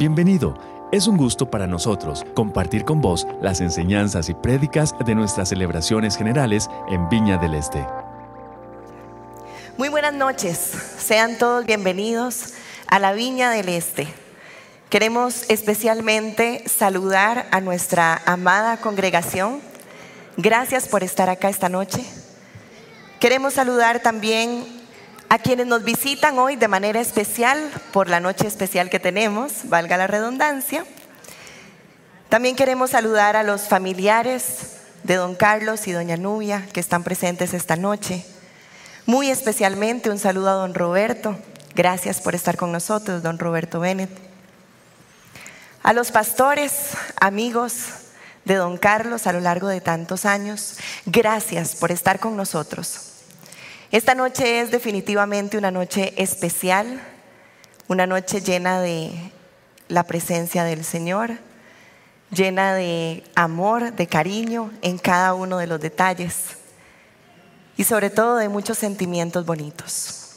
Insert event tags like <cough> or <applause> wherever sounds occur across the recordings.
Bienvenido. Es un gusto para nosotros compartir con vos las enseñanzas y prédicas de nuestras celebraciones generales en Viña del Este. Muy buenas noches. Sean todos bienvenidos a la Viña del Este. Queremos especialmente saludar a nuestra amada congregación. Gracias por estar acá esta noche. Queremos saludar también a quienes nos visitan hoy de manera especial por la noche especial que tenemos, valga la redundancia. También queremos saludar a los familiares de don Carlos y doña Nubia que están presentes esta noche. Muy especialmente un saludo a don Roberto. Gracias por estar con nosotros, don Roberto Bennett. A los pastores, amigos de don Carlos a lo largo de tantos años, gracias por estar con nosotros. Esta noche es definitivamente una noche especial, una noche llena de la presencia del Señor, llena de amor, de cariño en cada uno de los detalles y sobre todo de muchos sentimientos bonitos.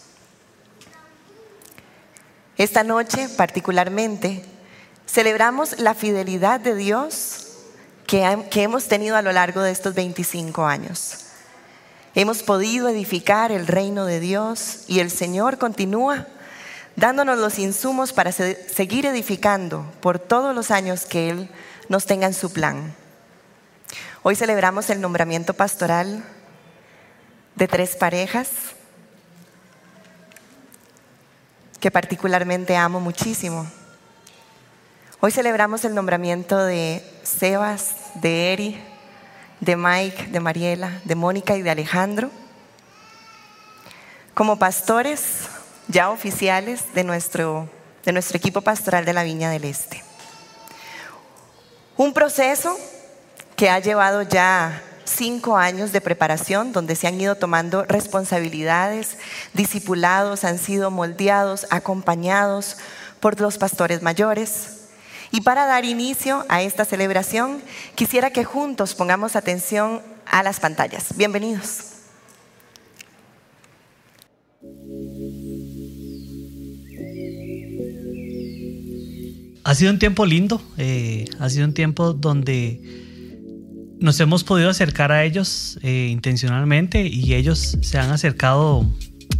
Esta noche particularmente celebramos la fidelidad de Dios que, hemos tenido a lo largo de estos 25 años. Hemos podido edificar el reino de Dios y el Señor continúa dándonos los insumos para seguir edificando por todos los años que Él nos tenga en su plan. Hoy celebramos el nombramiento pastoral de tres parejas que particularmente amo muchísimo. Hoy celebramos el nombramiento de Sebas, de Eri, de Mike, de Mariela, de Mónica y de Alejandro, como pastores ya oficiales de nuestro, de nuestro equipo pastoral de la Viña del Este. Un proceso que ha llevado ya cinco años de preparación donde se han ido tomando responsabilidades, discipulados, han sido moldeados, acompañados por los pastores mayores, y para dar inicio a esta celebración, quisiera que juntos pongamos atención a las pantallas. Bienvenidos. Ha sido un tiempo lindo, eh, ha sido un tiempo donde nos hemos podido acercar a ellos eh, intencionalmente y ellos se han acercado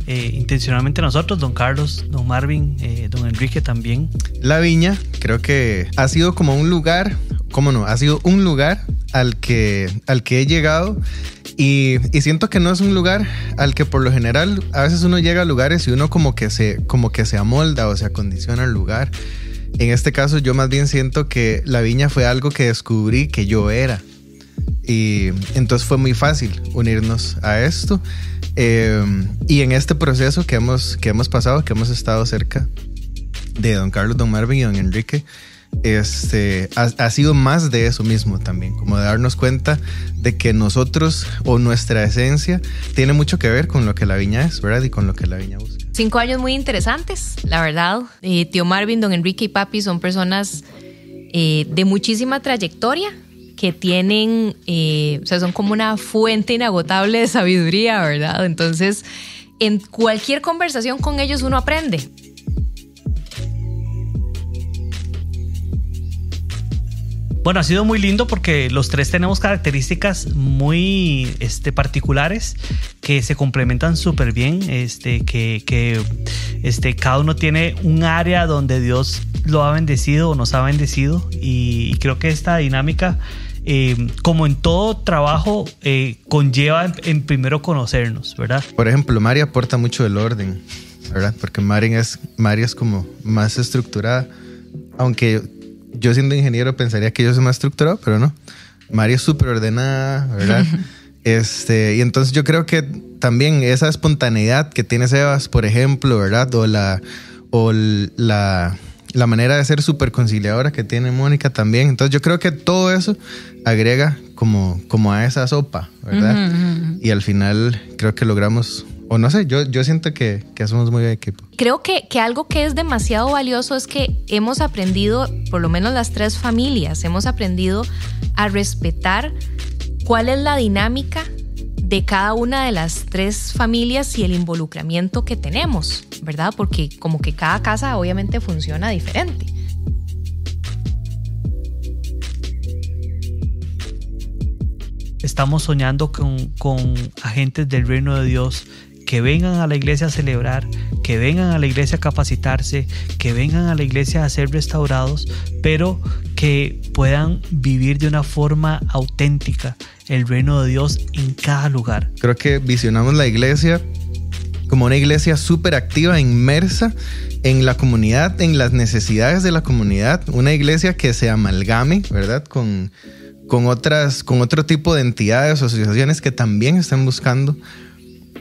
eh, intencionalmente nosotros, don Carlos, don Marvin, eh, don Enrique también. La viña creo que ha sido como un lugar, ¿cómo no? Ha sido un lugar al que, al que he llegado y, siento que no es un lugar al que por lo general a veces uno llega a lugares y uno como que se, como que se amolda o se acondiciona al lugar. En este caso yo más bien siento que la viña fue algo que descubrí que yo era. Y entonces fue muy fácil unirnos a esto. Eh, y en este proceso que hemos, que hemos pasado, que hemos estado cerca de don Carlos, don Marvin y don Enrique, este, ha, sido más de eso mismo también, como de darnos cuenta de que nosotros o nuestra esencia tiene mucho que ver con lo que la viña es, ¿verdad? Y con lo que la viña busca. Cinco años muy interesantes, la verdad. Eh, tío Marvin, don Enrique y papi son personas eh, de muchísima trayectoria, que tienen, eh, o sea, son como una fuente inagotable de sabiduría, ¿verdad? Entonces, en cualquier conversación con ellos uno aprende. Bueno, ha sido muy lindo porque los tres tenemos características muy este, particulares que se complementan súper bien, este, que, este, cada uno tiene un área donde Dios lo ha bendecido o nos ha bendecido y creo que esta dinámica eh, como en todo trabajo, eh, conlleva en, primero conocernos, ¿verdad? Por ejemplo, Mari aporta mucho del orden, ¿verdad? Porque Mari es, Mari es como más estructurada, aunque yo siendo ingeniero pensaría que yo soy más estructurado, pero no. Mari es súper ordenada, ¿verdad? <laughs> este, y entonces yo creo que también esa espontaneidad que tiene Sebas, por ejemplo, ¿verdad? O la, o la la manera de ser súper conciliadora que tiene Mónica también. Entonces yo creo que todo eso agrega como, como a esa sopa, ¿verdad? Y al final creo que logramos, o no sé, yo, yo siento que, que somos muy de equipo. Creo que, que algo que es demasiado valioso es que hemos aprendido, por lo menos las tres familias, hemos aprendido a respetar cuál es la dinámica de cada una de las tres familias y el involucramiento que tenemos, ¿verdad? Porque como que cada casa obviamente funciona diferente. Estamos soñando con, con agentes del reino de Dios que vengan a la iglesia a celebrar, que vengan a la iglesia a capacitarse, que vengan a la iglesia a ser restaurados, pero que puedan vivir de una forma auténtica el reino de Dios en cada lugar. Creo que visionamos la iglesia como una iglesia súper activa, inmersa en la comunidad, en las necesidades de la comunidad, una iglesia que se amalgame, ¿verdad? Con, con, otras, con otro tipo de entidades o asociaciones que también están buscando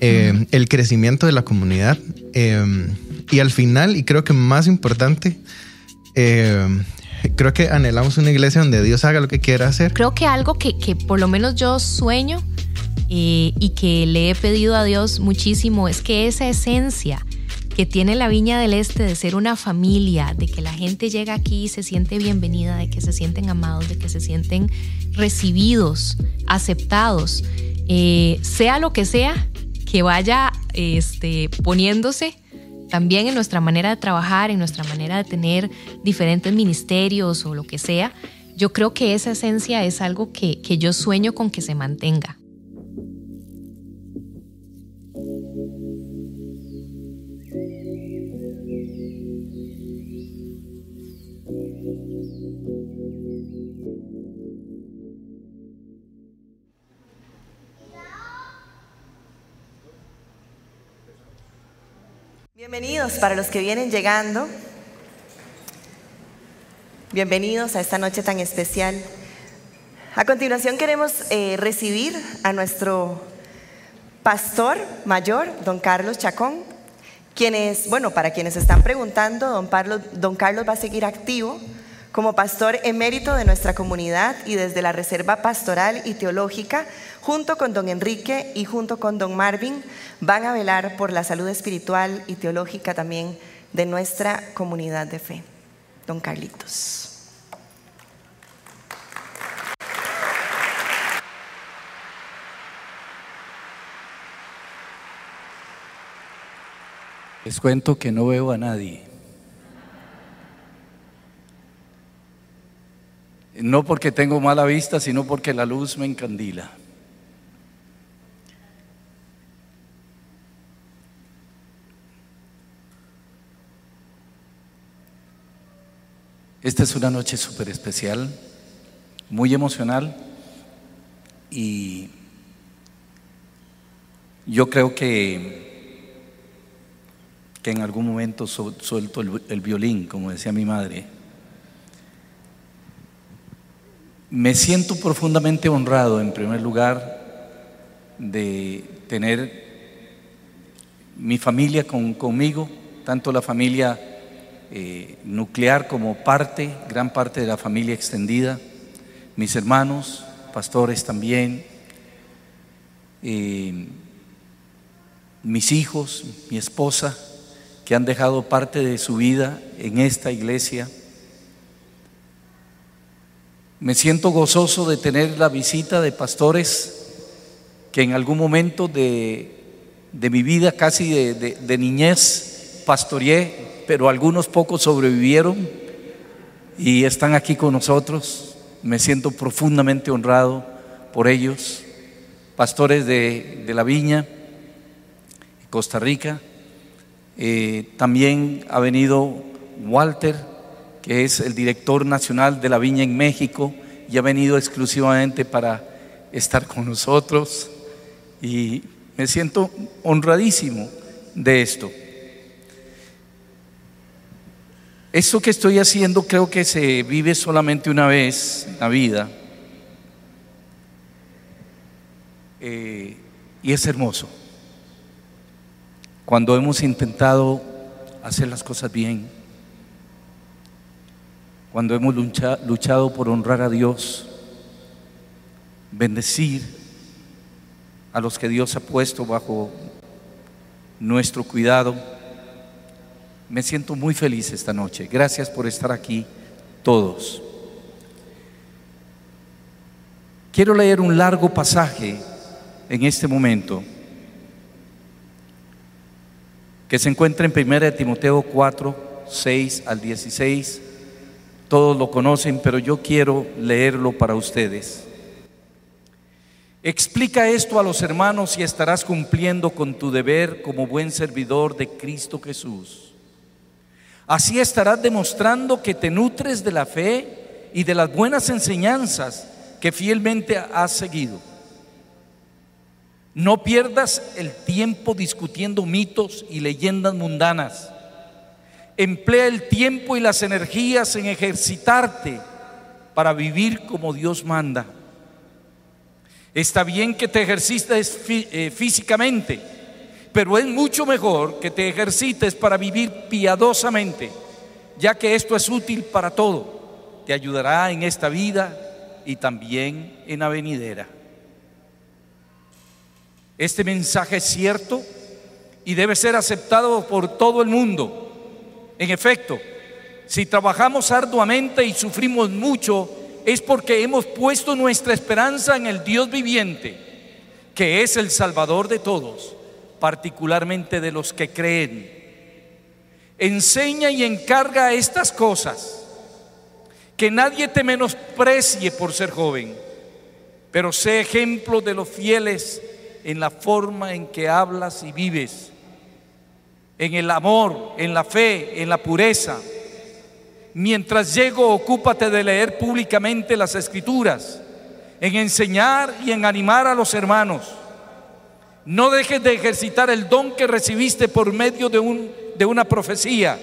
eh, el crecimiento de la comunidad. Eh, y al final, y creo que más importante, eh, creo que anhelamos una iglesia donde Dios haga lo que quiera hacer. Creo que algo que, que por lo menos yo sueño y que le he pedido a Dios muchísimo es que esa esencia que tiene la Viña del Este de ser una familia, de que la gente llega aquí y se siente bienvenida, de que se sienten amados, de que se sienten recibidos, aceptados, sea lo que sea, que vaya este, poniéndose también en nuestra manera de trabajar, en nuestra manera de tener diferentes ministerios o lo que sea, yo creo que esa esencia es algo que yo sueño con que se mantenga. Bienvenidos para los que vienen llegando. Bienvenidos a esta noche tan especial. A continuación queremos eh, recibir a nuestro pastor mayor, don Carlos Chacón, quienes, bueno, para quienes están preguntando, don, don Carlos va a seguir activo como pastor emérito de nuestra comunidad y desde la Reserva Pastoral y Teológica, junto con don Enrique y junto con don Marvin, van a velar por la salud espiritual y teológica también de nuestra comunidad de fe. Don Carlitos. Les cuento que no veo a nadie. No porque tengo mala vista, sino porque la luz me encandila. Esta es una noche súper especial, muy emocional y yo creo que, que en algún momento suelto el violín, como decía mi madre. Me siento profundamente honrado, en primer lugar, de tener mi familia conmigo, tanto la familia eh, nuclear como parte, gran parte de la familia extendida, mis hermanos, pastores también, eh, mis hijos, mi esposa, que han dejado parte de su vida en esta iglesia me siento gozoso de tener la visita de pastores que en algún momento de, mi vida, casi de, niñez, pastoreé, pero algunos pocos sobrevivieron y están aquí con nosotros. Me siento profundamente honrado por ellos, pastores de, la Viña, Costa Rica. Eh, también ha venido Walter que es el director nacional de la viña en México y ha venido exclusivamente para estar con nosotros y me siento honradísimo de esto. Esto que estoy haciendo creo que se vive solamente una vez en la vida eh, y es hermoso. Cuando hemos intentado hacer las cosas bien, cuando hemos luchado por honrar a Dios, bendecir a los que Dios ha puesto bajo nuestro cuidado. Me siento muy feliz esta noche. Gracias por estar aquí todos. Quiero leer un largo pasaje en este momento que se encuentra en 1 Timoteo 4, 6 al 16 todos lo conocen, pero yo quiero leerlo para ustedes. Explica esto a los hermanos y estarás cumpliendo con tu deber como buen servidor de Cristo Jesús. Así estarás demostrando que te nutres de la fe y de las buenas enseñanzas que fielmente has seguido. No pierdas el tiempo discutiendo mitos y leyendas mundanas. Emplea el tiempo y las energías en ejercitarte para vivir como Dios manda. Está bien que te ejercites eh, físicamente, pero es mucho mejor que te ejercites para vivir piadosamente, ya que esto es útil para todo. Te ayudará en esta vida y también en la venidera. Este mensaje es cierto y debe ser aceptado por todo el mundo. En efecto, si trabajamos arduamente y sufrimos mucho, es porque hemos puesto nuestra esperanza en el Dios viviente, que es el Salvador de todos, particularmente de los que creen. Enseña y encarga estas cosas, que nadie te menosprecie por ser joven, pero sé ejemplo de los fieles en la forma en que hablas y vives, en el amor, en la fe, en la pureza Mientras llego, ocúpate de leer públicamente las escrituras, en enseñar y en animar a los hermanos. No dejes de ejercitar el don que recibiste por medio de, un, de una profecía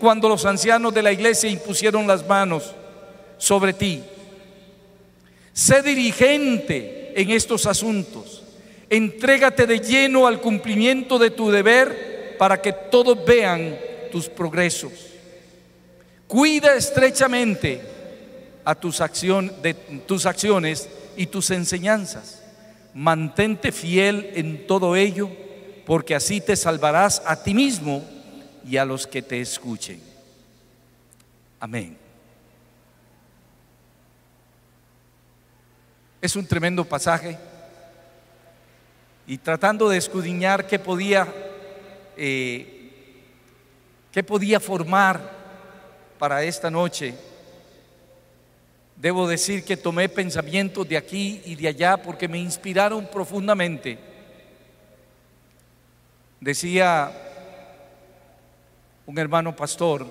cuando los ancianos de la iglesia impusieron las manos sobre ti. Sé dirigente en estos asuntos. Entrégate de lleno al cumplimiento de tu deber para que todos vean tus progresos. Cuida estrechamente a tus, tus acciones y tus enseñanzas. Mantente fiel en todo ello, porque así te salvarás a ti mismo y a los que te escuchen. Amén. Es un tremendo pasaje y tratando de escudriñar qué podía, eh, qué podía formar para esta noche, debo decir que tomé pensamientos de aquí y de allá porque me inspiraron profundamente. Decía un hermano pastor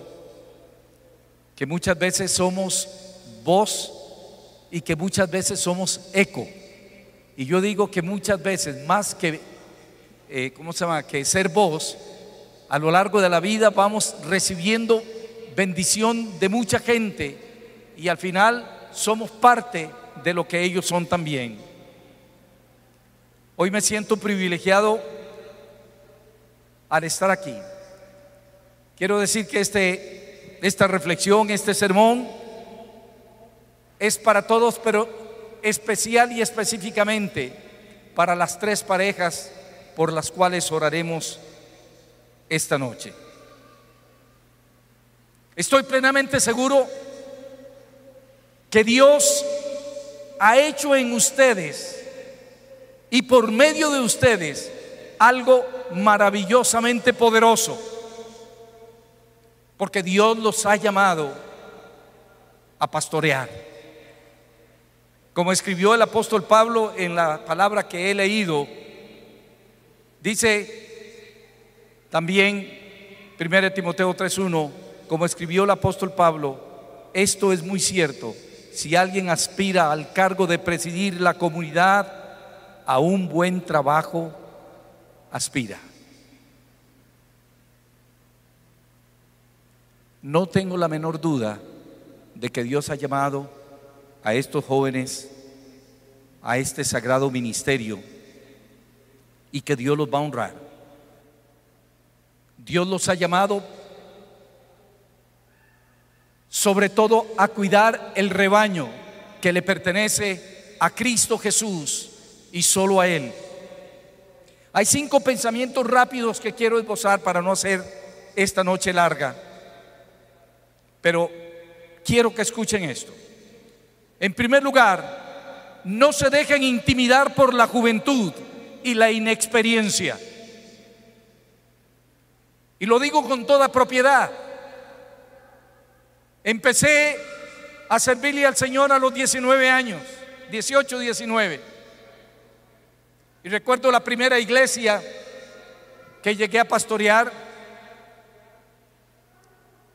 que muchas veces somos voz y que muchas veces somos eco. Y yo digo que muchas veces, más que, eh, ¿cómo se llama?, que ser voz, a lo largo de la vida vamos recibiendo bendición de mucha gente y al final somos parte de lo que ellos son también. Hoy me siento privilegiado al estar aquí. Quiero decir que este, esta reflexión, este sermón, es para todos, pero especial y específicamente para las tres parejas por las cuales oraremos esta noche. Estoy plenamente seguro que Dios ha hecho en ustedes y por medio de ustedes algo maravillosamente poderoso. Porque Dios los ha llamado a pastorear. Como escribió el apóstol Pablo en la palabra que he leído, dice también 1 Timoteo 3.1, como escribió el apóstol Pablo, esto es muy cierto. Si alguien aspira al cargo de presidir la comunidad, a un buen trabajo aspira. No tengo la menor duda de que Dios ha llamado a estos jóvenes a este sagrado ministerio y que Dios los va a honrar. Dios los ha llamado sobre todo a cuidar el rebaño que le pertenece a Cristo Jesús y solo a Él. Hay cinco pensamientos rápidos que quiero esbozar para no hacer esta noche larga, pero quiero que escuchen esto. En primer lugar, no se dejen intimidar por la juventud y la inexperiencia. Y lo digo con toda propiedad. Empecé a servirle al Señor a los 19 años, 18, 19. Y recuerdo la primera iglesia que llegué a pastorear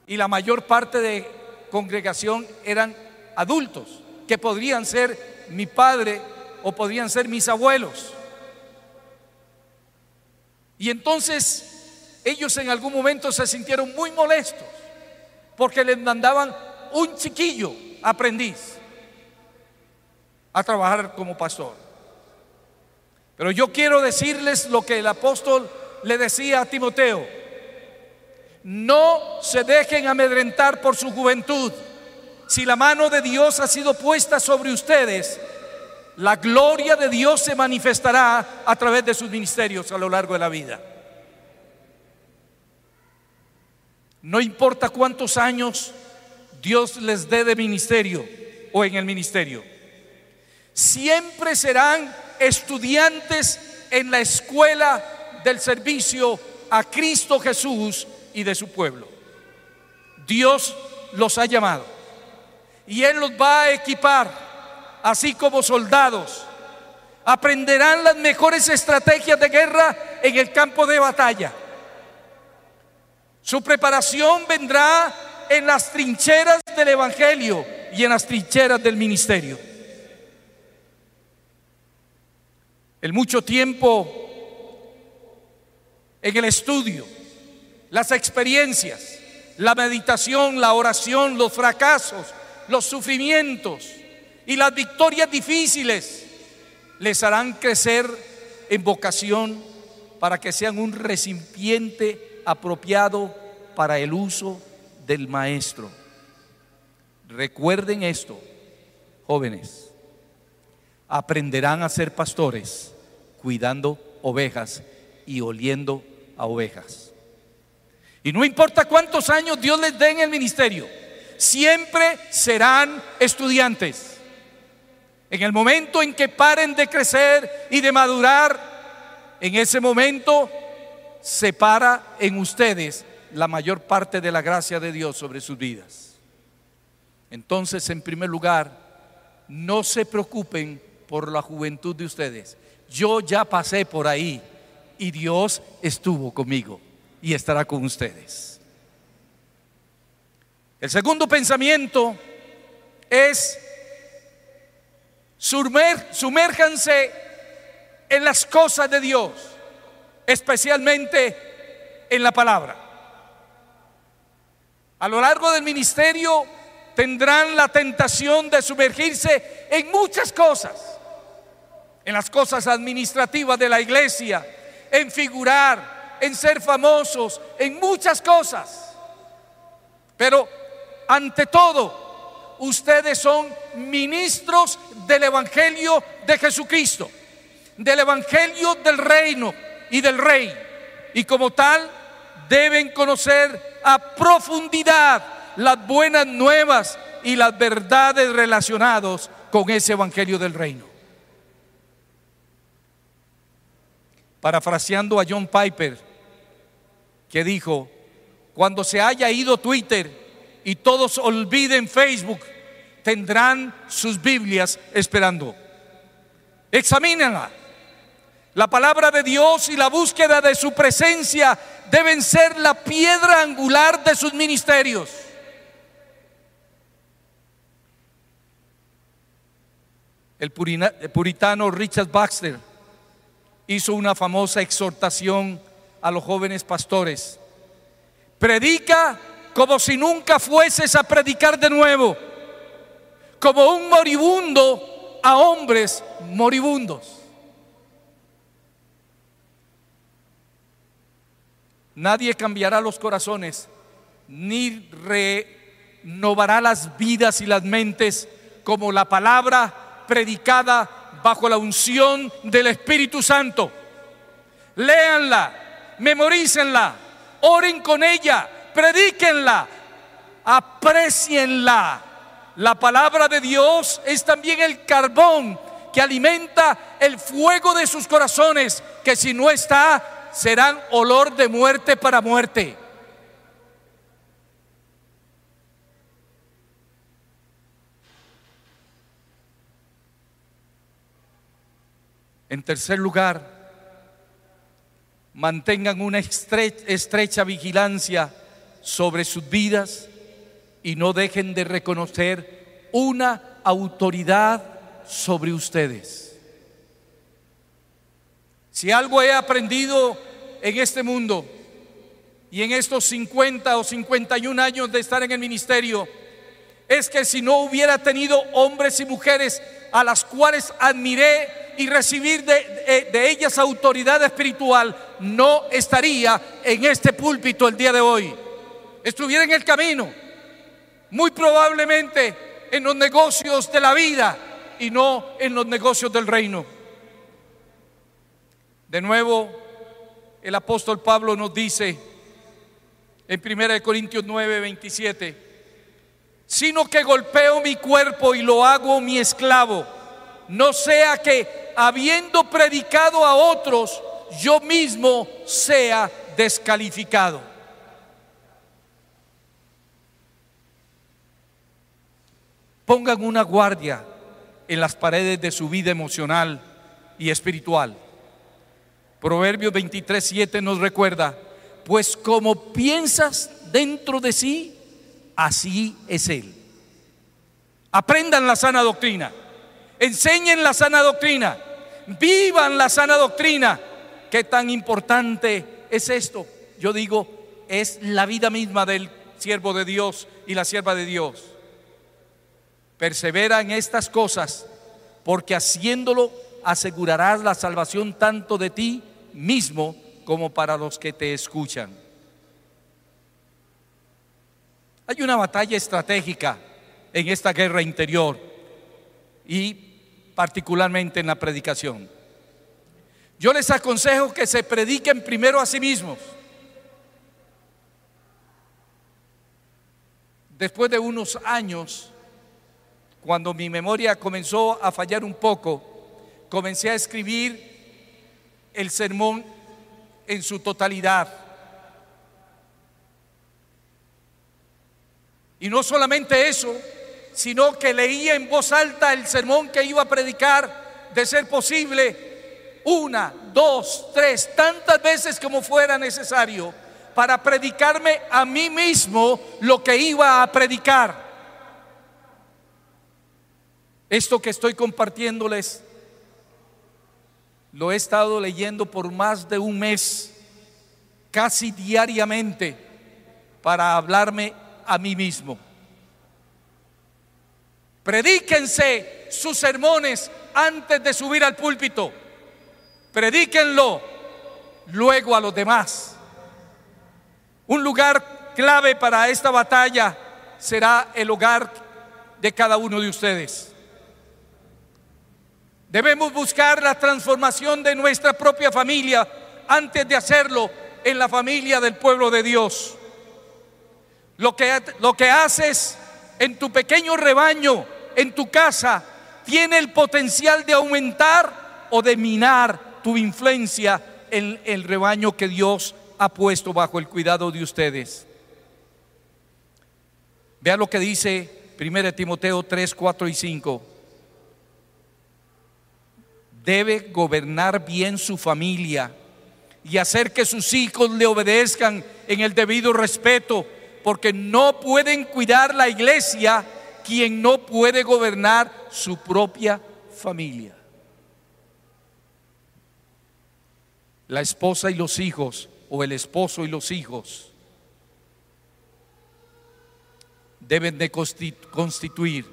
y la mayor parte de congregación eran adultos, que podrían ser mi padre o podrían ser mis abuelos. Y entonces ellos en algún momento se sintieron muy molestos porque les mandaban un chiquillo aprendiz a trabajar como pastor. Pero yo quiero decirles lo que el apóstol le decía a Timoteo. No se dejen amedrentar por su juventud. Si la mano de Dios ha sido puesta sobre ustedes, la gloria de Dios se manifestará a través de sus ministerios a lo largo de la vida. No importa cuántos años Dios les dé de ministerio o en el ministerio. Siempre serán estudiantes en la escuela del servicio a Cristo Jesús y de su pueblo. Dios los ha llamado y Él los va a equipar, así como soldados. Aprenderán las mejores estrategias de guerra en el campo de batalla. Su preparación vendrá en las trincheras del Evangelio y en las trincheras del ministerio. El mucho tiempo en el estudio, las experiencias, la meditación, la oración, los fracasos, los sufrimientos y las victorias difíciles les harán crecer en vocación para que sean un recipiente apropiado para el uso del maestro. Recuerden esto, jóvenes, aprenderán a ser pastores cuidando ovejas y oliendo a ovejas. Y no importa cuántos años Dios les dé en el ministerio, siempre serán estudiantes. En el momento en que paren de crecer y de madurar, en ese momento se para en ustedes la mayor parte de la gracia de Dios sobre sus vidas. Entonces, en primer lugar, no se preocupen por la juventud de ustedes. Yo ya pasé por ahí y Dios estuvo conmigo y estará con ustedes. El segundo pensamiento es sumérjanse en las cosas de Dios, especialmente en la palabra. A lo largo del ministerio tendrán la tentación de sumergirse en muchas cosas, en las cosas administrativas de la iglesia, en figurar, en ser famosos, en muchas cosas. Pero ante todo, ustedes son ministros del Evangelio de Jesucristo, del Evangelio del reino y del rey. Y como tal, deben conocer a profundidad las buenas nuevas y las verdades relacionadas con ese Evangelio del reino. parafraseando a John Piper, que dijo, cuando se haya ido Twitter y todos olviden Facebook, tendrán sus Biblias esperando. Examínenla. La palabra de Dios y la búsqueda de su presencia deben ser la piedra angular de sus ministerios. El puritano Richard Baxter hizo una famosa exhortación a los jóvenes pastores. Predica como si nunca fueses a predicar de nuevo, como un moribundo a hombres moribundos. Nadie cambiará los corazones, ni renovará las vidas y las mentes como la palabra predicada bajo la unción del Espíritu Santo. Léanla, memorícenla, oren con ella, predíquenla, aprecienla. La palabra de Dios es también el carbón que alimenta el fuego de sus corazones, que si no está, serán olor de muerte para muerte. En tercer lugar, mantengan una estrecha vigilancia sobre sus vidas y no dejen de reconocer una autoridad sobre ustedes. Si algo he aprendido en este mundo y en estos 50 o 51 años de estar en el ministerio, es que si no hubiera tenido hombres y mujeres a las cuales admiré y recibir de, de, ellas autoridad espiritual, no estaría en este púlpito el día de hoy. Estuviera en el camino, muy probablemente en los negocios de la vida y no en los negocios del reino. De nuevo, el apóstol Pablo nos dice en 1 Corintios 9, 27, sino que golpeo mi cuerpo y lo hago mi esclavo, no sea que habiendo predicado a otros, yo mismo sea descalificado. Pongan una guardia en las paredes de su vida emocional y espiritual. Proverbios 23, 7 nos recuerda, pues como piensas dentro de sí, así es Él. Aprendan la sana doctrina, enseñen la sana doctrina, vivan la sana doctrina. ¿Qué tan importante es esto? Yo digo, es la vida misma del siervo de Dios y la sierva de Dios. Persevera en estas cosas, porque haciéndolo asegurarás la salvación tanto de ti mismo como para los que te escuchan. Hay una batalla estratégica en esta guerra interior y particularmente en la predicación. Yo les aconsejo que se prediquen primero a sí mismos. Después de unos años, cuando mi memoria comenzó a fallar un poco, comencé a escribir el sermón en su totalidad. Y no solamente eso, sino que leía en voz alta el sermón que iba a predicar, de ser posible, una, dos, tres, tantas veces como fuera necesario, para predicarme a mí mismo lo que iba a predicar. Esto que estoy compartiéndoles lo he estado leyendo por más de un mes, casi diariamente, para hablarme a mí mismo. Predíquense sus sermones antes de subir al púlpito. Predíquenlo luego a los demás. Un lugar clave para esta batalla será el hogar de cada uno de ustedes. Debemos buscar la transformación de nuestra propia familia antes de hacerlo en la familia del pueblo de Dios. Lo que, lo que haces en tu pequeño rebaño, en tu casa, tiene el potencial de aumentar o de minar tu influencia en el rebaño que Dios ha puesto bajo el cuidado de ustedes. Vea lo que dice 1 Timoteo 3, 4 y 5 debe gobernar bien su familia y hacer que sus hijos le obedezcan en el debido respeto, porque no pueden cuidar la iglesia quien no puede gobernar su propia familia. La esposa y los hijos, o el esposo y los hijos, deben de constituir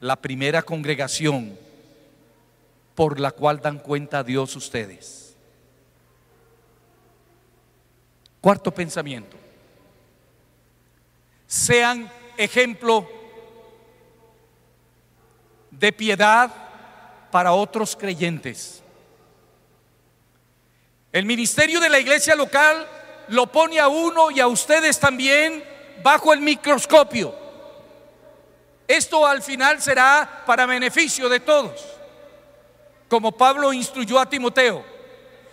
la primera congregación por la cual dan cuenta a Dios ustedes. Cuarto pensamiento. Sean ejemplo de piedad para otros creyentes. El ministerio de la iglesia local lo pone a uno y a ustedes también bajo el microscopio. Esto al final será para beneficio de todos como Pablo instruyó a Timoteo,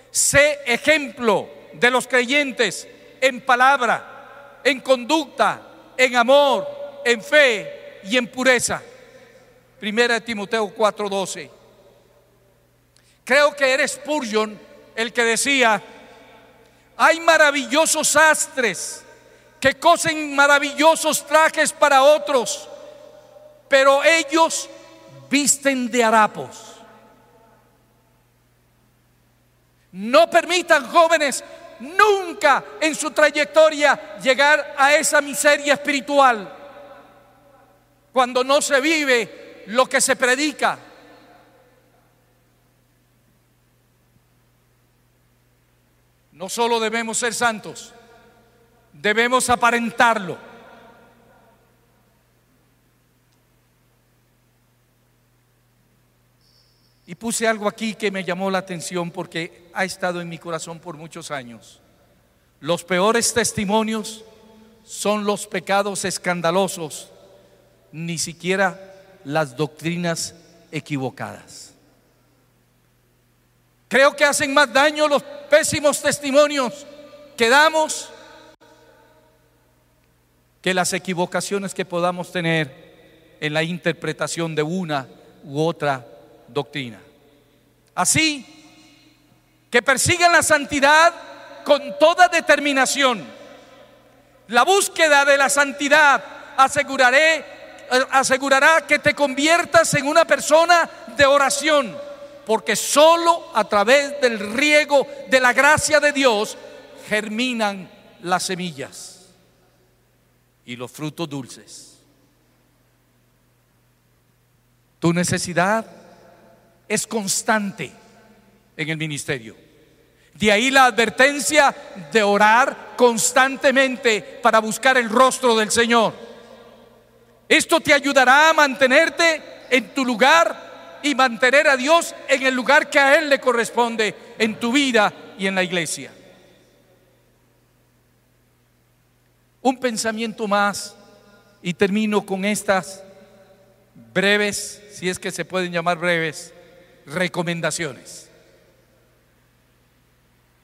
sé ejemplo de los creyentes en palabra, en conducta, en amor, en fe y en pureza. Primera de Timoteo 4:12. Creo que era Spurgeon el que decía, hay maravillosos astres que cosen maravillosos trajes para otros, pero ellos visten de harapos. No permitan jóvenes nunca en su trayectoria llegar a esa miseria espiritual cuando no se vive lo que se predica. No solo debemos ser santos, debemos aparentarlo. Y puse algo aquí que me llamó la atención porque ha estado en mi corazón por muchos años. Los peores testimonios son los pecados escandalosos, ni siquiera las doctrinas equivocadas. Creo que hacen más daño los pésimos testimonios que damos que las equivocaciones que podamos tener en la interpretación de una u otra doctrina. Así que persigan la santidad con toda determinación. La búsqueda de la santidad aseguraré, asegurará que te conviertas en una persona de oración, porque solo a través del riego de la gracia de Dios germinan las semillas y los frutos dulces. Tu necesidad es constante en el ministerio. De ahí la advertencia de orar constantemente para buscar el rostro del Señor. Esto te ayudará a mantenerte en tu lugar y mantener a Dios en el lugar que a Él le corresponde en tu vida y en la iglesia. Un pensamiento más y termino con estas breves, si es que se pueden llamar breves, recomendaciones.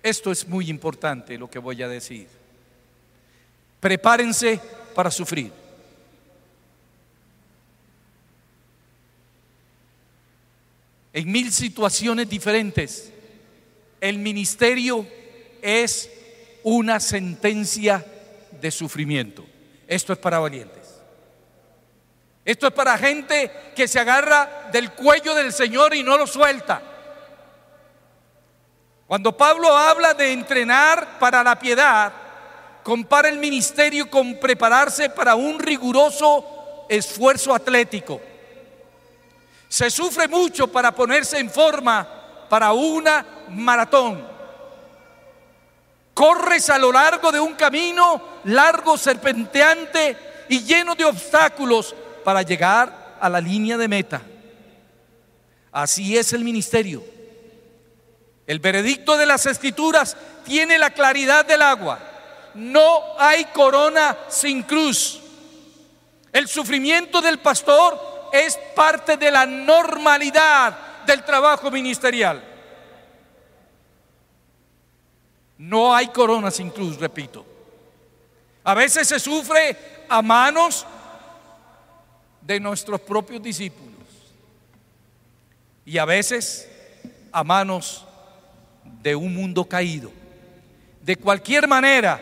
Esto es muy importante lo que voy a decir. Prepárense para sufrir. En mil situaciones diferentes, el ministerio es una sentencia de sufrimiento. Esto es para valientes. Esto es para gente que se agarra del cuello del Señor y no lo suelta. Cuando Pablo habla de entrenar para la piedad, compara el ministerio con prepararse para un riguroso esfuerzo atlético. Se sufre mucho para ponerse en forma para una maratón. Corres a lo largo de un camino largo, serpenteante y lleno de obstáculos para llegar a la línea de meta. Así es el ministerio. El veredicto de las escrituras tiene la claridad del agua. No hay corona sin cruz. El sufrimiento del pastor es parte de la normalidad del trabajo ministerial. No hay corona sin cruz, repito. A veces se sufre a manos de nuestros propios discípulos y a veces a manos de un mundo caído. De cualquier manera,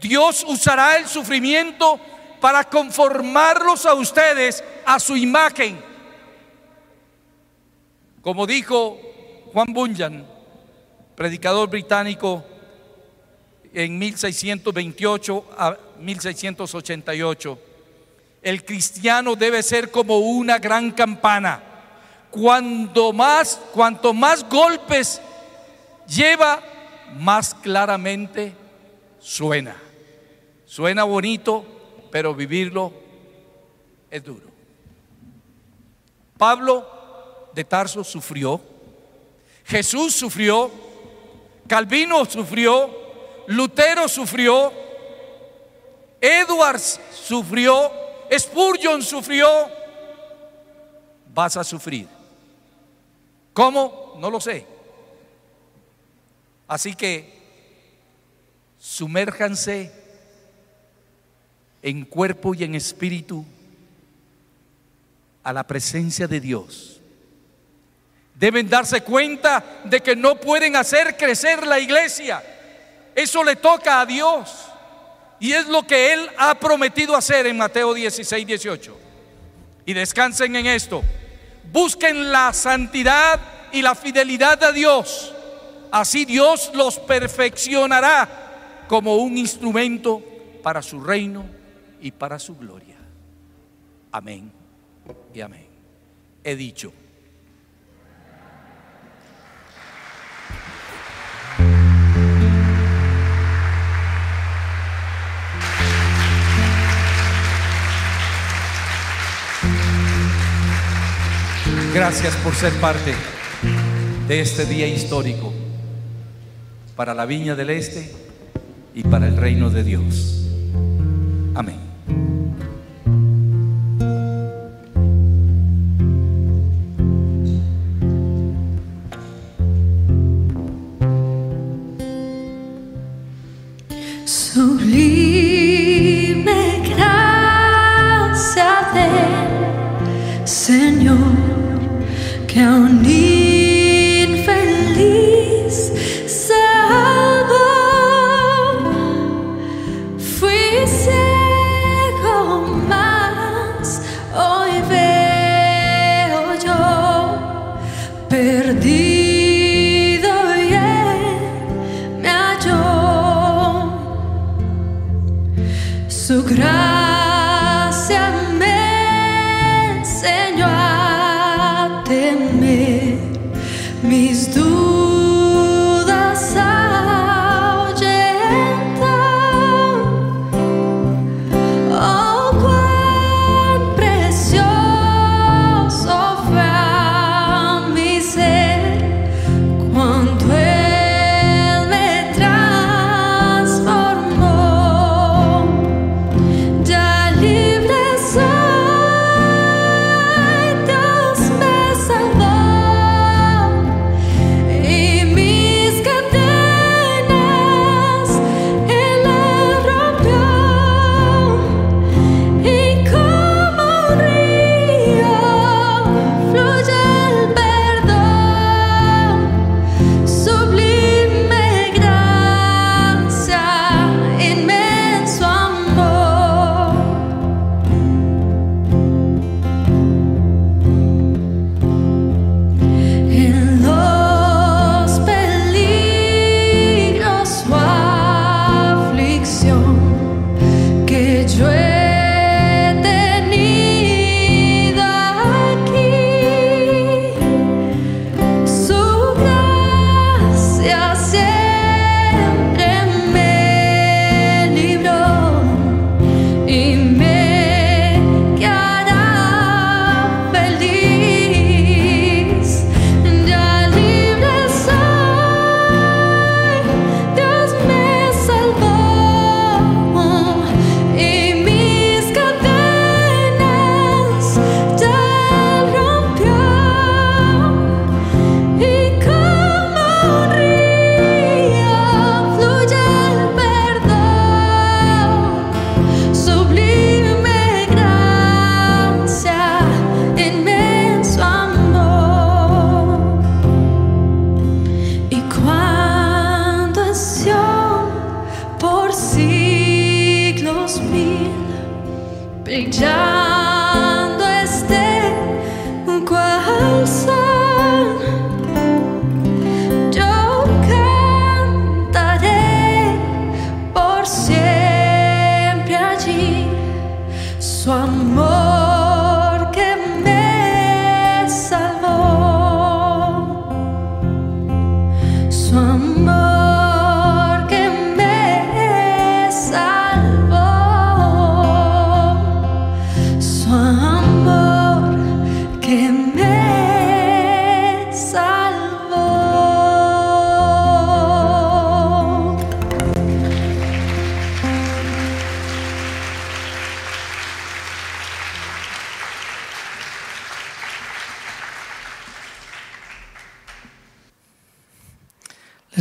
Dios usará el sufrimiento para conformarlos a ustedes a su imagen. Como dijo Juan Bunyan, predicador británico en 1628 a 1688, el cristiano debe ser como una gran campana. Cuando más, cuanto más golpes lleva, más claramente suena. Suena bonito, pero vivirlo es duro. Pablo de Tarso sufrió, Jesús sufrió, Calvino sufrió, Lutero sufrió, Edwards sufrió, Spurgeon sufrió, vas a sufrir. ¿Cómo? No lo sé. Así que sumérjanse en cuerpo y en espíritu a la presencia de Dios. Deben darse cuenta de que no pueden hacer crecer la iglesia. Eso le toca a Dios. Y es lo que Él ha prometido hacer en Mateo 16, 18. Y descansen en esto. Busquen la santidad y la fidelidad a Dios. Así Dios los perfeccionará como un instrumento para su reino y para su gloria. Amén y amén. He dicho. Gracias por ser parte de este día histórico para la Viña del Este y para el reino de Dios. Amén. county.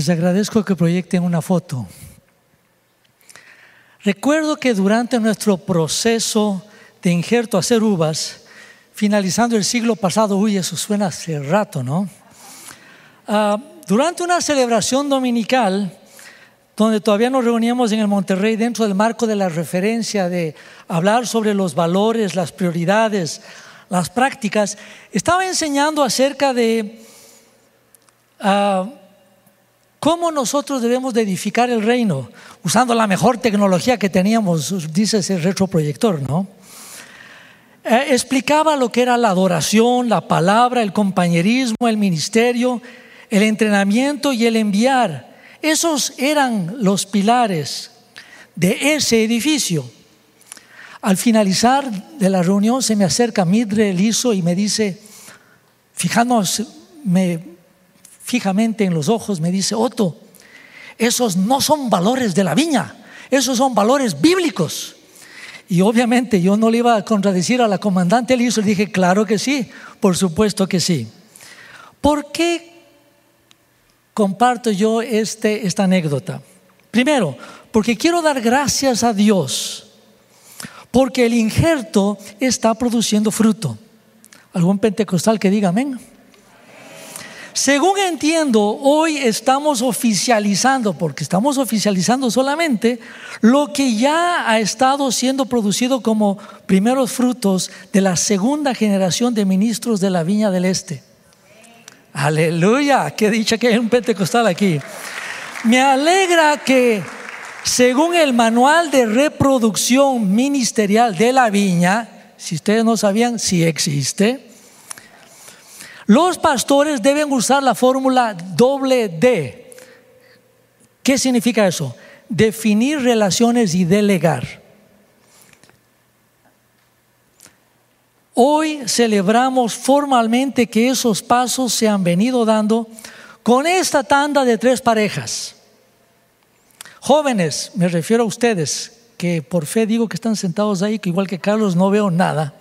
Les agradezco que proyecten una foto. Recuerdo que durante nuestro proceso de injerto a hacer uvas, finalizando el siglo pasado, uy, eso suena hace rato, ¿no? Ah, durante una celebración dominical, donde todavía nos reuníamos en el Monterrey dentro del marco de la referencia de hablar sobre los valores, las prioridades, las prácticas, estaba enseñando acerca de ah, cómo nosotros debemos de edificar el reino, usando la mejor tecnología que teníamos, dice ese retroproyector, ¿no? Eh, explicaba lo que era la adoración, la palabra, el compañerismo, el ministerio, el entrenamiento y el enviar. Esos eran los pilares de ese edificio. Al finalizar de la reunión se me acerca Midre Liso y me dice, fijándose fijamente en los ojos, me dice, Otto, esos no son valores de la viña, esos son valores bíblicos. Y obviamente yo no le iba a contradecir a la comandante Liso, le dije, claro que sí, por supuesto que sí. ¿Por qué comparto yo este, esta anécdota? Primero, porque quiero dar gracias a Dios, porque el injerto está produciendo fruto. ¿Algún pentecostal que diga amén? Según entiendo, hoy estamos oficializando, porque estamos oficializando solamente lo que ya ha estado siendo producido como primeros frutos de la segunda generación de ministros de la Viña del Este. Aleluya, qué dicha que hay un pentecostal aquí. Me alegra que según el manual de reproducción ministerial de la viña, si ustedes no sabían, sí existe, los pastores deben usar la fórmula doble D. ¿Qué significa eso? Definir relaciones y delegar. Hoy celebramos formalmente que esos pasos se han venido dando con esta tanda de tres parejas. Jóvenes, me refiero a ustedes, que por fe digo que están sentados ahí, que igual que Carlos no veo nada.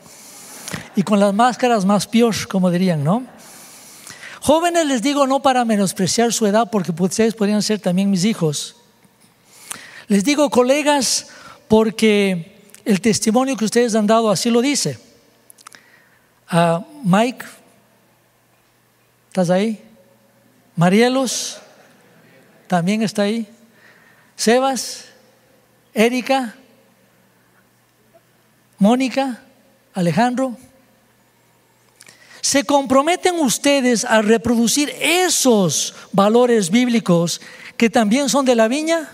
Y con las máscaras más pior, como dirían, ¿no? Jóvenes les digo no para menospreciar su edad, porque ustedes podrían ser también mis hijos. Les digo colegas porque el testimonio que ustedes han dado así lo dice. Ah, Mike, ¿estás ahí? Marielos, también está ahí. Sebas, Erika, Mónica, Alejandro. ¿Se comprometen ustedes a reproducir esos valores bíblicos que también son de la viña?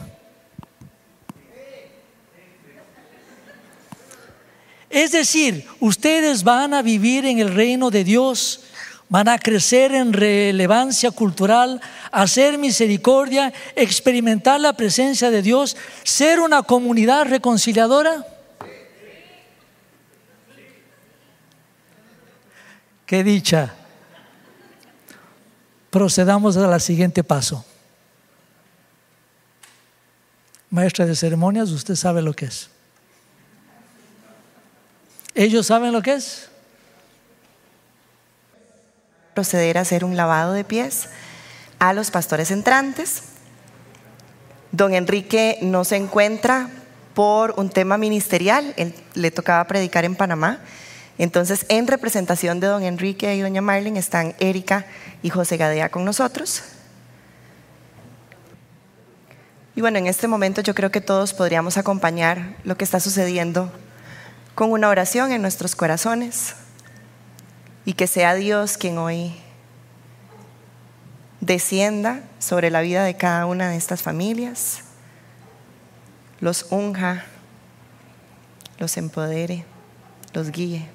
Es decir, ustedes van a vivir en el reino de Dios, van a crecer en relevancia cultural, hacer misericordia, experimentar la presencia de Dios, ser una comunidad reconciliadora. Qué dicha. Procedamos al siguiente paso. Maestra de ceremonias, usted sabe lo que es. ¿Ellos saben lo que es? Proceder a hacer un lavado de pies a los pastores entrantes. Don Enrique no se encuentra por un tema ministerial, él le tocaba predicar en Panamá. Entonces, en representación de don Enrique y doña Marlene están Erika y José Gadea con nosotros. Y bueno, en este momento yo creo que todos podríamos acompañar lo que está sucediendo con una oración en nuestros corazones y que sea Dios quien hoy descienda sobre la vida de cada una de estas familias, los unja, los empodere, los guíe.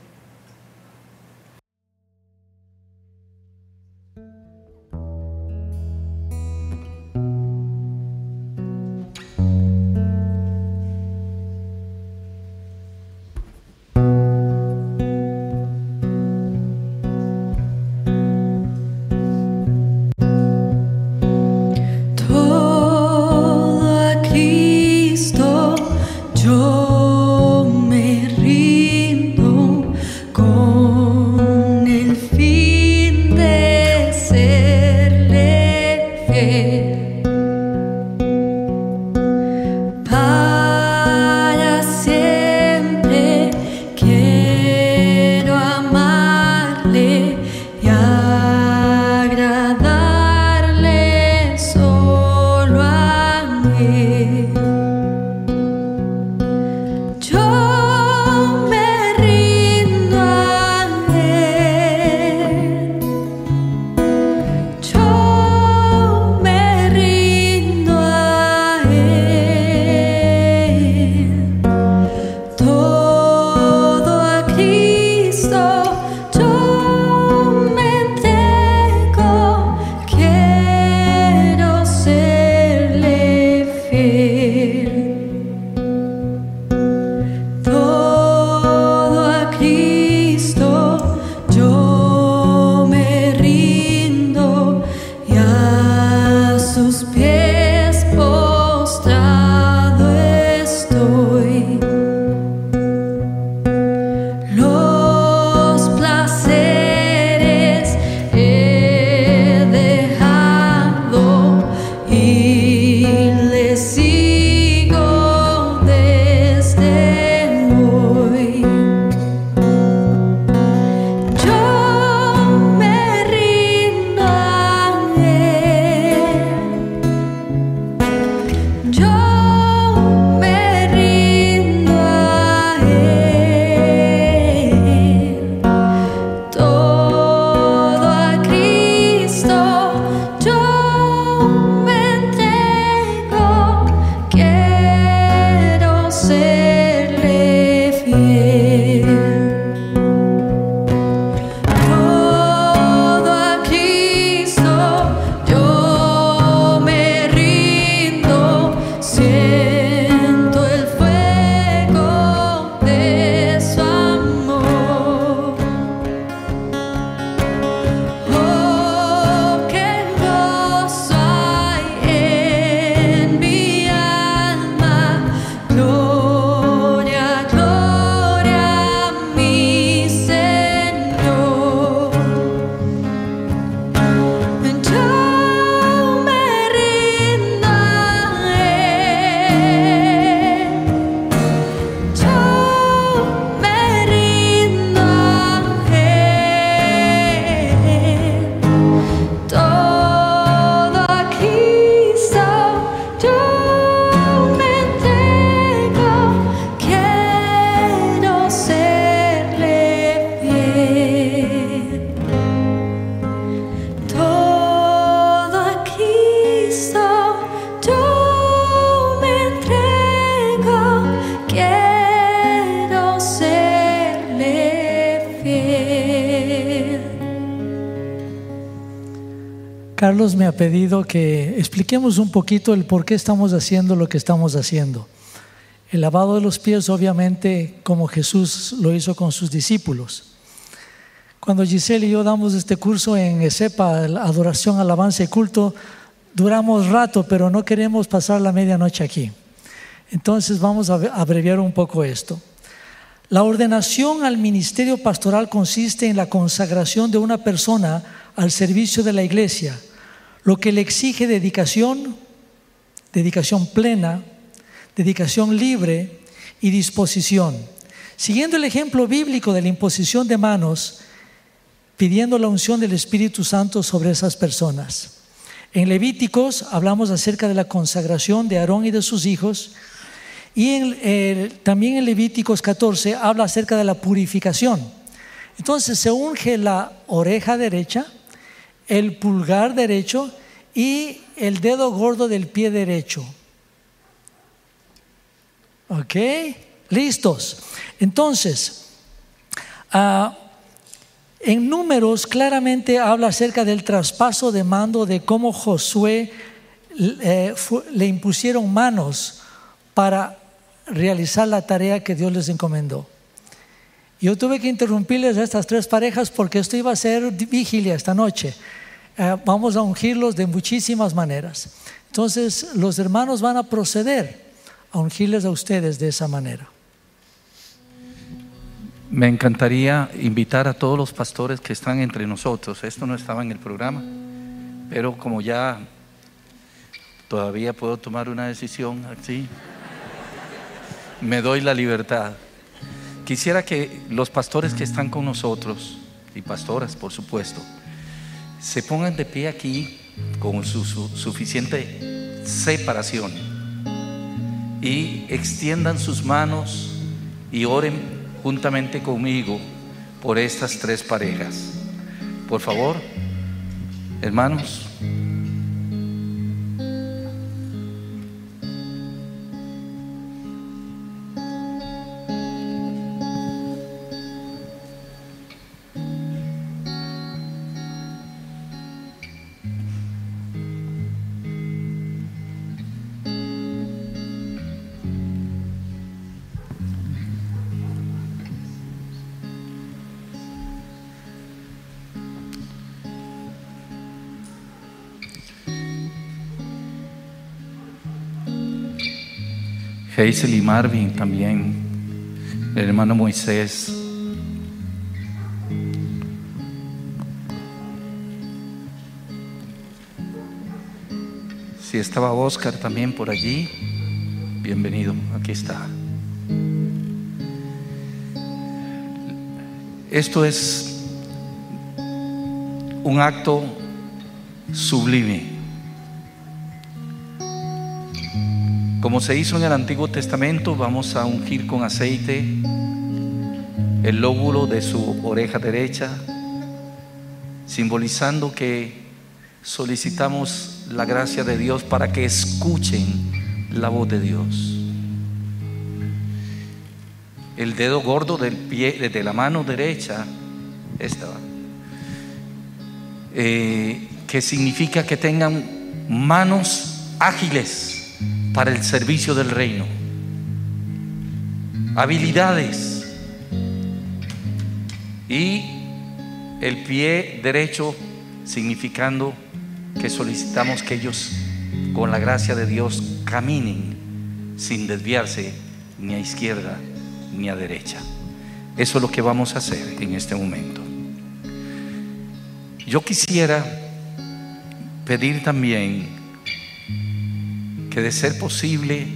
Pedido que expliquemos un poquito el por qué estamos haciendo lo que estamos haciendo. El lavado de los pies, obviamente, como Jesús lo hizo con sus discípulos. Cuando Giselle y yo damos este curso en ESEPA, Adoración, Alabanza y Culto, duramos rato, pero no queremos pasar la medianoche aquí. Entonces vamos a abreviar un poco esto. La ordenación al ministerio pastoral consiste en la consagración de una persona al servicio de la iglesia, lo que le exige dedicación, dedicación plena, dedicación libre y disposición. Siguiendo el ejemplo bíblico de la imposición de manos, pidiendo la unción del Espíritu Santo sobre esas personas. En Levíticos hablamos acerca de la consagración de Aarón y de sus hijos. Y eh, también en Levíticos 14 habla acerca de la purificación. Entonces se unge la oreja derecha, el pulgar derecho y el dedo gordo del pie derecho. ¿Ok? Listos. Entonces, ah, en números claramente habla acerca del traspaso de mando de cómo Josué eh, le impusieron manos para realizar la tarea que Dios les encomendó. Yo tuve que interrumpirles a estas tres parejas porque esto iba a ser vigilia esta noche. Eh, vamos a ungirlos de muchísimas maneras. Entonces, los hermanos van a proceder a ungirles a ustedes de esa manera. Me encantaría invitar a todos los pastores que están entre nosotros. Esto no estaba en el programa, pero como ya todavía puedo tomar una decisión así, me doy la libertad. Quisiera que los pastores que están con nosotros, y pastoras por supuesto, se pongan de pie aquí con su, su- suficiente separación y extiendan sus manos y oren juntamente conmigo por estas tres parejas. Por favor, hermanos. Hazel y Marvin también, el hermano Moisés. Si estaba Oscar también por allí, bienvenido, aquí está. Esto es un acto sublime. Como se hizo en el Antiguo Testamento, vamos a ungir con aceite el lóbulo de su oreja derecha, simbolizando que solicitamos la gracia de Dios para que escuchen la voz de Dios. El dedo gordo del pie, de la mano derecha, esta, eh, que significa que tengan manos ágiles para el servicio del reino, habilidades y el pie derecho significando que solicitamos que ellos, con la gracia de Dios, caminen sin desviarse ni a izquierda ni a derecha. Eso es lo que vamos a hacer en este momento. Yo quisiera pedir también que de ser posible,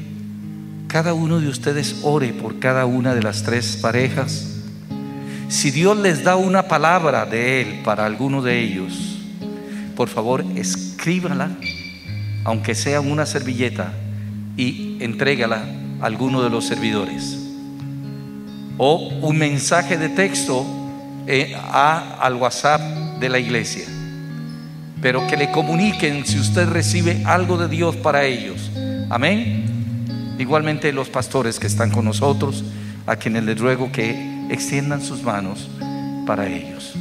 cada uno de ustedes ore por cada una de las tres parejas. Si Dios les da una palabra de Él para alguno de ellos, por favor escríbala, aunque sea una servilleta, y entrégala a alguno de los servidores. O un mensaje de texto eh, a, al WhatsApp de la iglesia. Pero que le comuniquen si usted recibe algo de Dios para ellos. Amén. Igualmente los pastores que están con nosotros, a quienes les ruego que extiendan sus manos para ellos.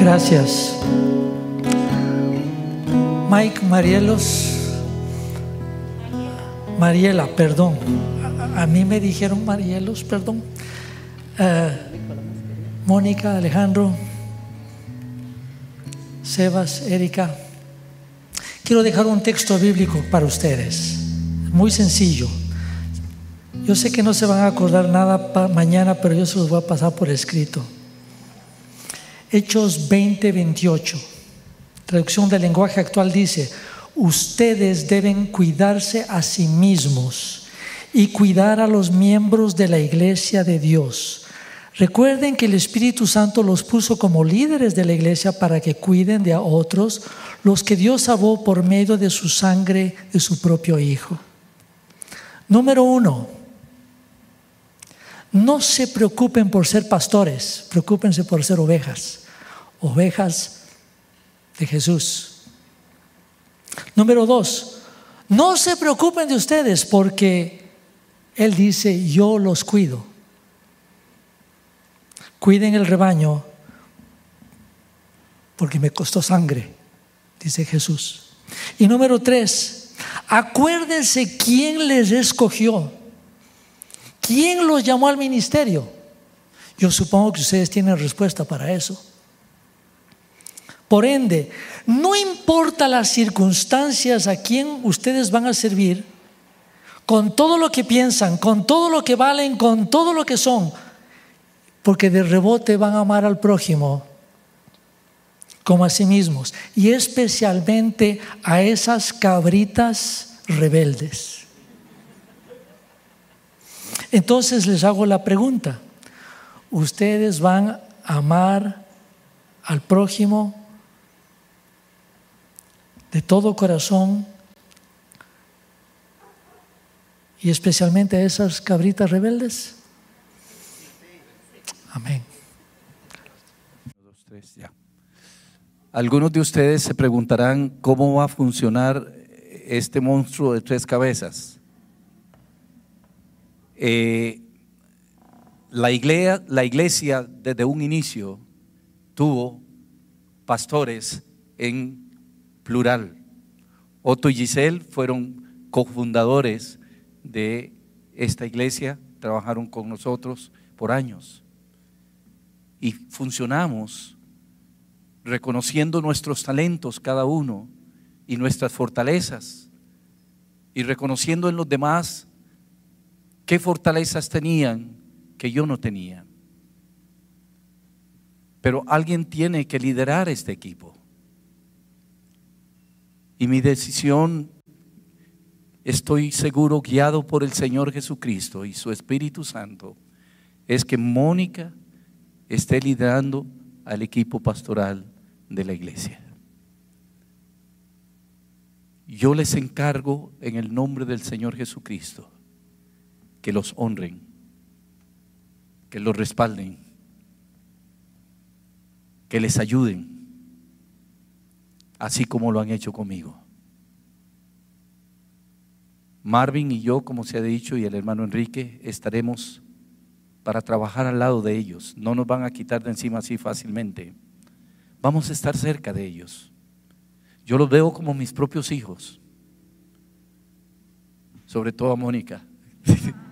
Gracias. Mike Marielos. Mariela, perdón. A, mí me dijeron Marielos, perdón. Eh, Mónica, Alejandro, Sebas, Erika. Quiero dejar un texto bíblico para ustedes. Muy sencillo. Yo sé que no se van a acordar nada mañana, pero yo se los voy a pasar por escrito. Hechos 20, 28. Traducción del lenguaje actual dice, ustedes deben cuidarse a sí mismos y cuidar a los miembros de la iglesia de Dios. Recuerden que el Espíritu Santo los puso como líderes de la iglesia para que cuiden de a otros, los que Dios salvó por medio de su sangre de su propio Hijo. Número uno, no se preocupen por ser pastores, preocúpense por ser ovejas, ovejas de Jesús. Número dos, no se preocupen de ustedes porque Él dice, yo los cuido. Cuiden el rebaño porque me costó sangre, dice Jesús. Y número tres, acuérdense quién les escogió. ¿Quién los llamó al ministerio? Yo supongo que ustedes tienen respuesta para eso. Por ende, no importa las circunstancias a quién ustedes van a servir, con todo lo que piensan, con todo lo que valen, con todo lo que son, porque de rebote van a amar al prójimo como a sí mismos, y especialmente a esas cabritas rebeldes. Entonces les hago la pregunta, ¿ustedes van a amar al prójimo de todo corazón y especialmente a esas cabritas rebeldes? Amén. Algunos de ustedes se preguntarán cómo va a funcionar este monstruo de tres cabezas. Eh, la, iglesia, la iglesia desde un inicio tuvo pastores en plural. Otto y Giselle fueron cofundadores de esta iglesia, trabajaron con nosotros por años y funcionamos reconociendo nuestros talentos cada uno y nuestras fortalezas y reconociendo en los demás qué fortalezas tenían que yo no tenía. Pero alguien tiene que liderar este equipo. Y mi decisión, estoy seguro, guiado por el Señor Jesucristo y su Espíritu Santo, es que Mónica esté liderando al equipo pastoral de la iglesia. Yo les encargo en el nombre del Señor Jesucristo que los honren, que los respalden, que les ayuden, así como lo han hecho conmigo. Marvin y yo, como se ha dicho, y el hermano Enrique, estaremos para trabajar al lado de ellos. No nos van a quitar de encima así fácilmente. Vamos a estar cerca de ellos. Yo los veo como mis propios hijos. Sobre todo a Mónica. <laughs>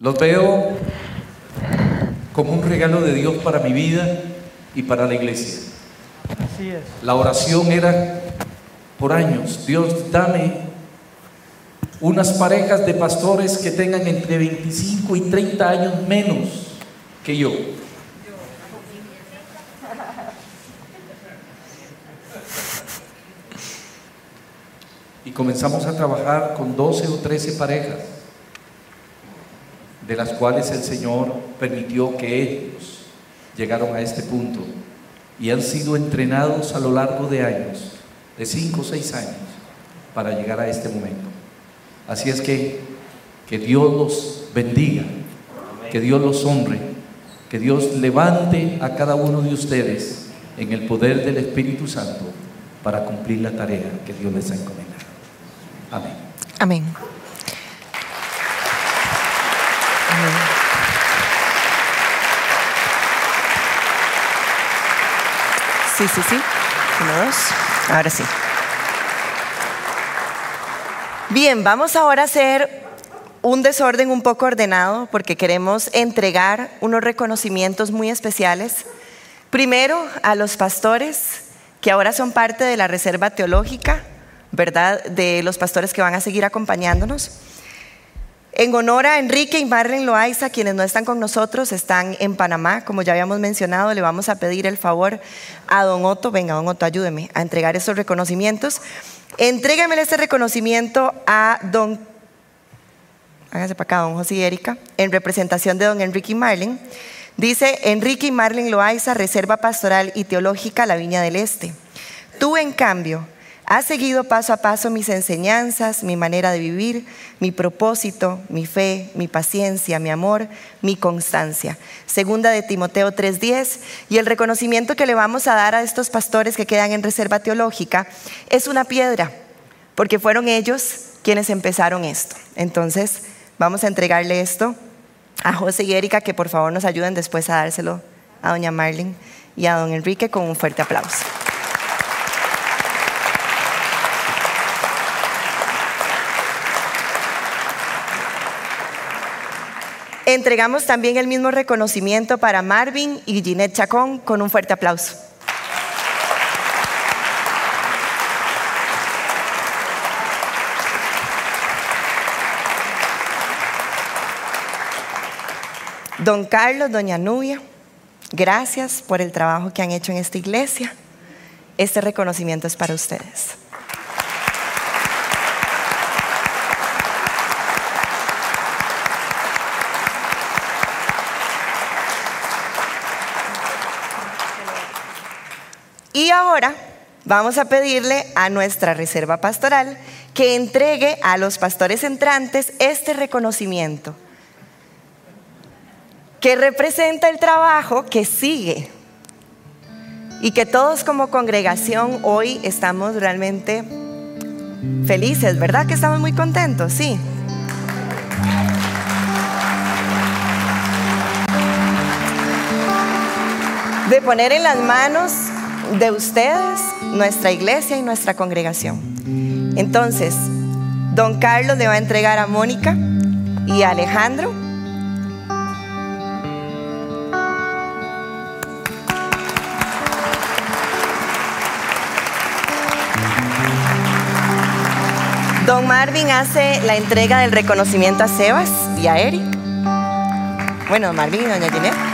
Los veo como un regalo de Dios para mi vida y para la iglesia. Así es. La oración era por años, Dios dame unas parejas de pastores que tengan entre 25 y 30 años menos que yo. Y comenzamos a trabajar con 12 o 13 parejas, de las cuales el Señor permitió que ellos llegaron a este punto y han sido entrenados a lo largo de años, de 5 o 6 años, para llegar a este momento. Así es que que Dios los bendiga, que Dios los honre, que Dios levante a cada uno de ustedes en el poder del Espíritu Santo para cumplir la tarea que Dios les ha encomendado. Amén. Amén. Sí, sí, sí. Uno, dos. Ahora sí. Bien, vamos ahora a hacer un desorden un poco ordenado porque queremos entregar unos reconocimientos muy especiales. Primero a los pastores que ahora son parte de la Reserva Teológica, ¿verdad? De los pastores que van a seguir acompañándonos. En honor a Enrique y Marlene Loaiza, quienes no están con nosotros, están en Panamá, como ya habíamos mencionado, le vamos a pedir el favor a don Otto, venga don Otto, ayúdeme a entregar estos reconocimientos. Entrégueme este reconocimiento a don, hágase para acá, don José y Erika, en representación de don Enrique y Marlene. Dice, Enrique y Marlene Loaiza, Reserva Pastoral y Teológica La Viña del Este. Tú, en cambio, Has seguido paso a paso mis enseñanzas, mi manera de vivir, mi propósito, mi fe, mi paciencia, mi amor, mi constancia. Segunda de Timoteo 3:10 y el reconocimiento que le vamos a dar a estos pastores que quedan en reserva teológica es una piedra, porque fueron ellos quienes empezaron esto. Entonces, vamos a entregarle esto a José y Erika que por favor nos ayuden después a dárselo a doña Marlene y a don Enrique con un fuerte aplauso. Entregamos también el mismo reconocimiento para Marvin y Ginette Chacón con un fuerte aplauso. Don Carlos, Doña Nubia, gracias por el trabajo que han hecho en esta iglesia. Este reconocimiento es para ustedes. Y ahora vamos a pedirle a nuestra reserva pastoral que entregue a los pastores entrantes este reconocimiento que representa el trabajo que sigue y que todos como congregación hoy estamos realmente felices, ¿verdad? Que estamos muy contentos, sí. De poner en las manos de ustedes nuestra iglesia y nuestra congregación. Entonces, don Carlos le va a entregar a Mónica y a Alejandro. Don Marvin hace la entrega del reconocimiento a Sebas y a Eric. Bueno, Marvin y doña Ginette.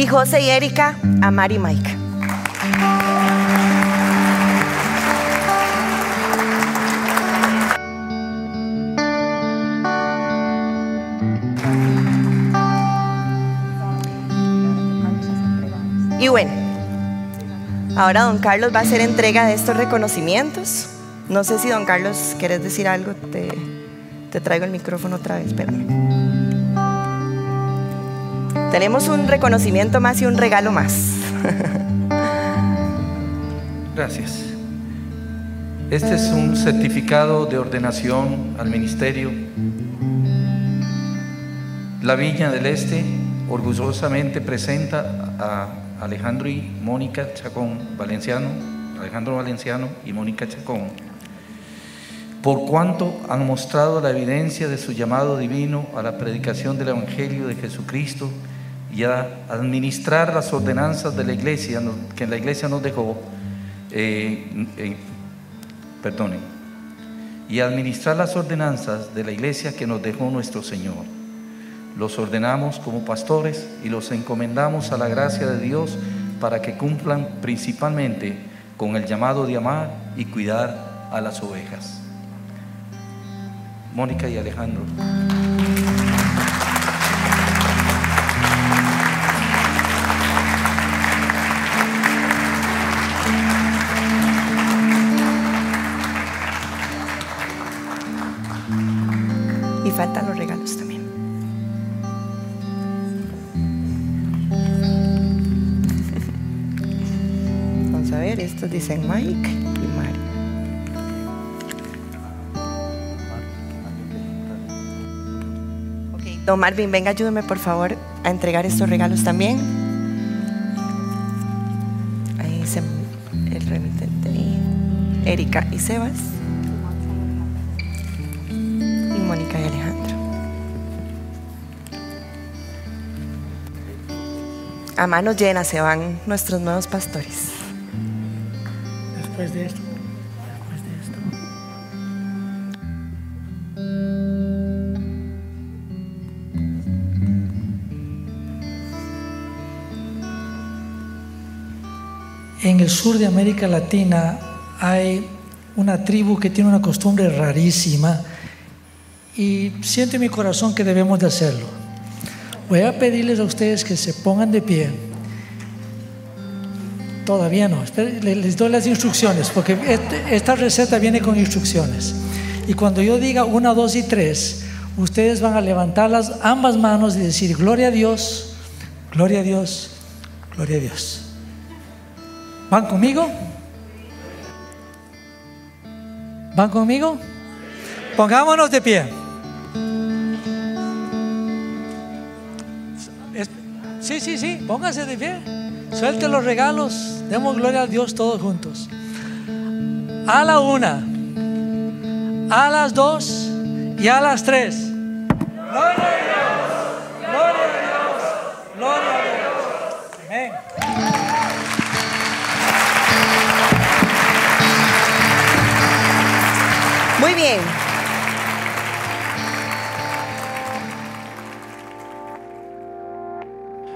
Y José y Erika a Mari Mike. Y bueno, ahora don Carlos va a hacer entrega de estos reconocimientos. No sé si don Carlos querés decir algo, te, te traigo el micrófono otra vez, espérame. Tenemos un reconocimiento más y un regalo más. Gracias. Este es un certificado de ordenación al ministerio. La Viña del Este orgullosamente presenta a Alejandro y Mónica Chacón Valenciano, Alejandro Valenciano y Mónica Chacón, por cuanto han mostrado la evidencia de su llamado divino a la predicación del Evangelio de Jesucristo y a administrar las ordenanzas de la iglesia que la iglesia nos dejó, eh, eh, perdonen, y administrar las ordenanzas de la iglesia que nos dejó nuestro Señor. Los ordenamos como pastores y los encomendamos a la gracia de Dios para que cumplan principalmente con el llamado de amar y cuidar a las ovejas. Mónica y Alejandro. Faltan los regalos también. <laughs> Vamos a ver, estos dicen Mike y Mari. Ok, Don Marvin, venga, ayúdeme por favor a entregar estos regalos también. Ahí dice el remitente. Erika y Sebas. A manos llenas se van nuestros nuevos pastores. Después de esto. Después de esto. En el sur de América Latina hay una tribu que tiene una costumbre rarísima y siento en mi corazón que debemos de hacerlo. Voy a pedirles a ustedes que se pongan de pie. Todavía no, les doy las instrucciones, porque este- esta receta viene con instrucciones. Y cuando yo diga una, dos y tres, ustedes van a levantar las ambas manos y decir, gloria a Dios, gloria a Dios, gloria a Dios. ¿Van conmigo? ¿Van conmigo? Pongámonos de pie. Sí, sí, sí, pónganse de pie. Suelte los regalos. Demos gloria a Dios todos juntos. A la una, a las dos y a las tres. Gloria